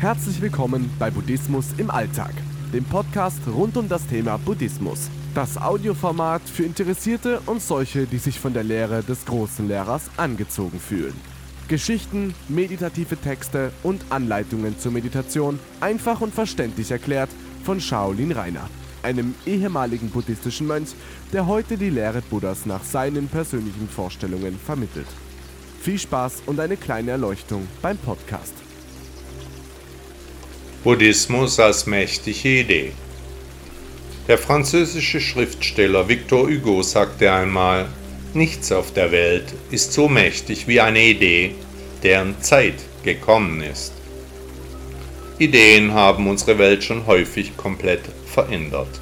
Herzlich willkommen bei Buddhismus im Alltag, dem Podcast rund um das Thema Buddhismus. Das Audioformat für Interessierte und solche, die sich von der Lehre des großen Lehrers angezogen fühlen. Geschichten, meditative Texte und Anleitungen zur Meditation einfach und verständlich erklärt von Shaolin Rainer, einem ehemaligen buddhistischen Mönch, der heute die Lehre Buddhas nach seinen persönlichen Vorstellungen vermittelt. Viel Spaß und eine kleine Erleuchtung beim Podcast. Buddhismus als mächtige Idee. Der französische Schriftsteller Victor Hugo sagte einmal, Nichts auf der Welt ist so mächtig wie eine Idee, deren Zeit gekommen ist. Ideen haben unsere Welt schon häufig komplett verändert.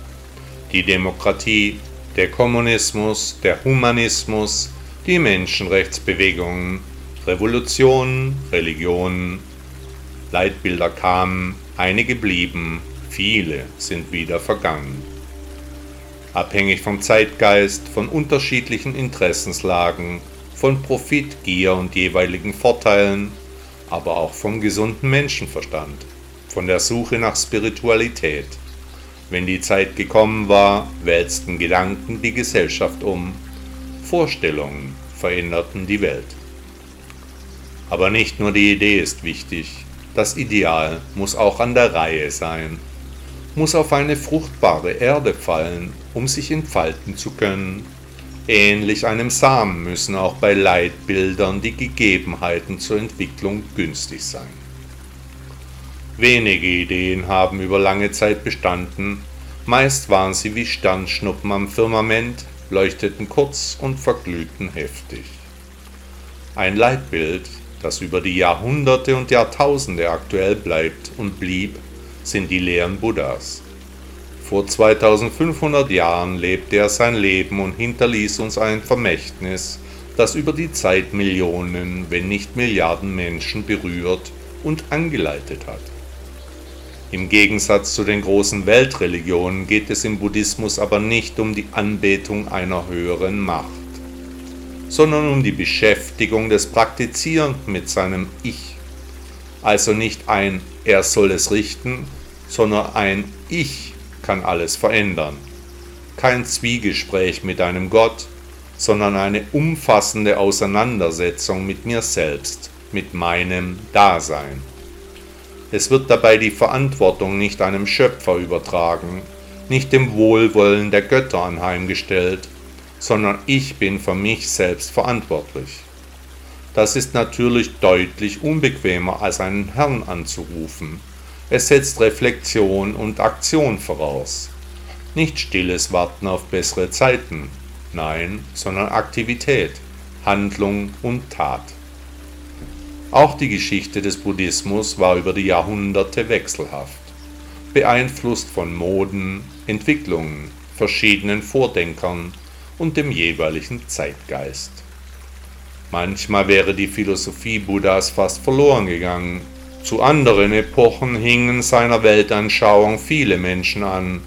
Die Demokratie, der Kommunismus, der Humanismus, die Menschenrechtsbewegungen, Revolutionen, Religionen, Leitbilder kamen, einige blieben, viele sind wieder vergangen. Abhängig vom Zeitgeist, von unterschiedlichen Interessenslagen, von Profit, Gier und jeweiligen Vorteilen, aber auch vom gesunden Menschenverstand, von der Suche nach Spiritualität. Wenn die Zeit gekommen war, wälzten Gedanken die Gesellschaft um Vorstellungen veränderten die Welt. Aber nicht nur die Idee ist wichtig, das Ideal muss auch an der Reihe sein, muss auf eine fruchtbare Erde fallen, um sich entfalten zu können. Ähnlich einem Samen müssen auch bei Leitbildern die Gegebenheiten zur Entwicklung günstig sein. Wenige Ideen haben über lange Zeit bestanden, meist waren sie wie Sternschnuppen am Firmament, leuchteten kurz und verglühten heftig. Ein Leitbild, das über die Jahrhunderte und Jahrtausende aktuell bleibt und blieb, sind die Lehren Buddhas. Vor 2500 Jahren lebte er sein Leben und hinterließ uns ein Vermächtnis, das über die Zeit Millionen, wenn nicht Milliarden Menschen berührt und angeleitet hat. Im Gegensatz zu den großen Weltreligionen geht es im Buddhismus aber nicht um die Anbetung einer höheren Macht, sondern um die Beschäftigung des Praktizierenden mit seinem Ich. Also nicht ein Er soll es richten, sondern ein Ich kann alles verändern. Kein Zwiegespräch mit einem Gott, sondern eine umfassende Auseinandersetzung mit mir selbst, mit meinem Dasein. Es wird dabei die Verantwortung nicht einem Schöpfer übertragen, nicht dem Wohlwollen der Götter anheimgestellt, sondern ich bin für mich selbst verantwortlich. Das ist natürlich deutlich unbequemer als einen Herrn anzurufen. Es setzt Reflexion und Aktion voraus. Nicht stilles Warten auf bessere Zeiten, nein, sondern Aktivität, Handlung und Tat. Auch die Geschichte des Buddhismus war über die Jahrhunderte wechselhaft, beeinflusst von Moden, Entwicklungen, verschiedenen Vordenkern und dem jeweiligen Zeitgeist. Manchmal wäre die Philosophie Buddhas fast verloren gegangen, zu anderen Epochen hingen seiner Weltanschauung viele Menschen an,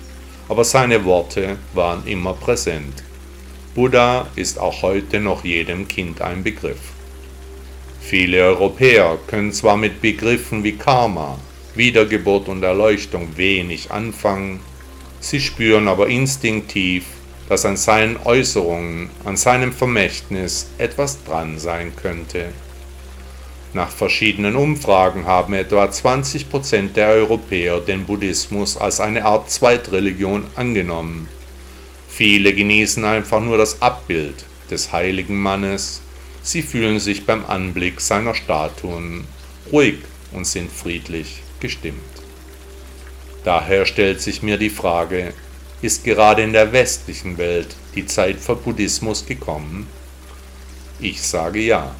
aber seine Worte waren immer präsent. Buddha ist auch heute noch jedem Kind ein Begriff. Viele Europäer können zwar mit Begriffen wie Karma, Wiedergeburt und Erleuchtung wenig anfangen, sie spüren aber instinktiv, dass an seinen Äußerungen, an seinem Vermächtnis etwas dran sein könnte. Nach verschiedenen Umfragen haben etwa 20% der Europäer den Buddhismus als eine Art Zweitreligion angenommen. Viele genießen einfach nur das Abbild des heiligen Mannes, Sie fühlen sich beim Anblick seiner Statuen ruhig und sind friedlich gestimmt. Daher stellt sich mir die Frage, ist gerade in der westlichen Welt die Zeit für Buddhismus gekommen? Ich sage ja.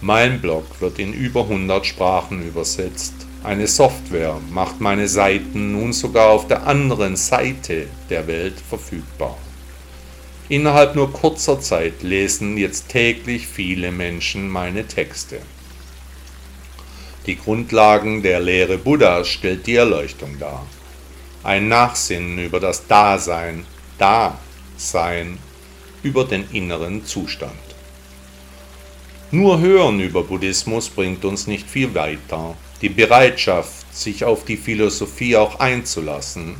Mein Blog wird in über 100 Sprachen übersetzt. Eine Software macht meine Seiten nun sogar auf der anderen Seite der Welt verfügbar. Innerhalb nur kurzer Zeit lesen jetzt täglich viele Menschen meine Texte. Die Grundlagen der Lehre Buddhas stellt die Erleuchtung dar. Ein Nachsinnen über das Dasein, Dasein, über den inneren Zustand. Nur Hören über Buddhismus bringt uns nicht viel weiter. Die Bereitschaft, sich auf die Philosophie auch einzulassen,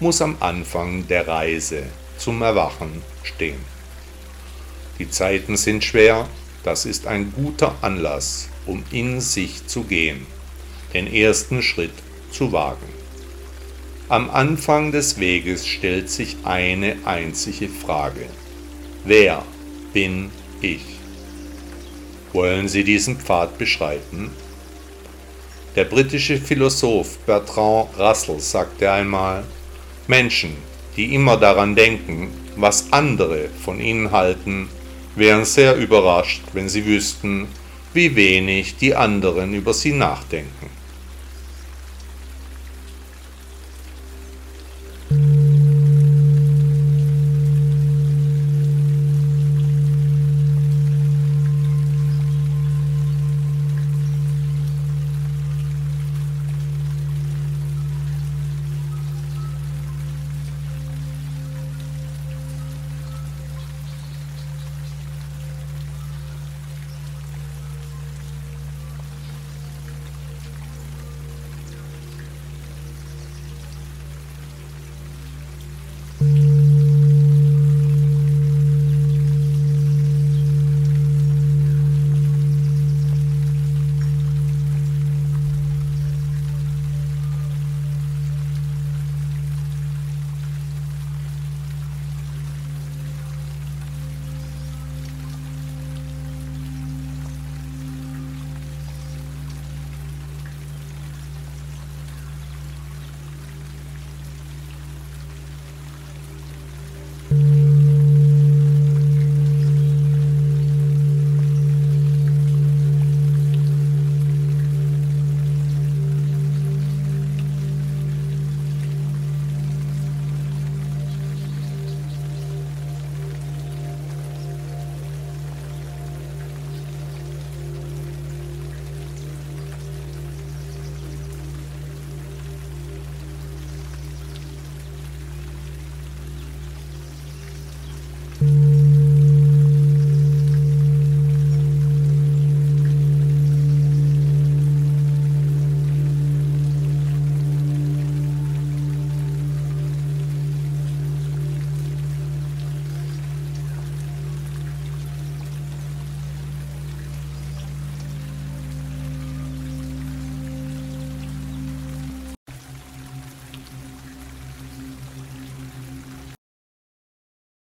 muss am Anfang der Reise zum Erwachen stehen. Die Zeiten sind schwer, das ist ein guter Anlass, um in sich zu gehen, den ersten Schritt zu wagen. Am Anfang des Weges stellt sich eine einzige Frage. Wer bin ich? Wollen Sie diesen Pfad beschreiten? Der britische Philosoph Bertrand Russell sagte einmal, Menschen, die immer daran denken, was andere von ihnen halten, wären sehr überrascht, wenn sie wüssten, wie wenig die anderen über sie nachdenken.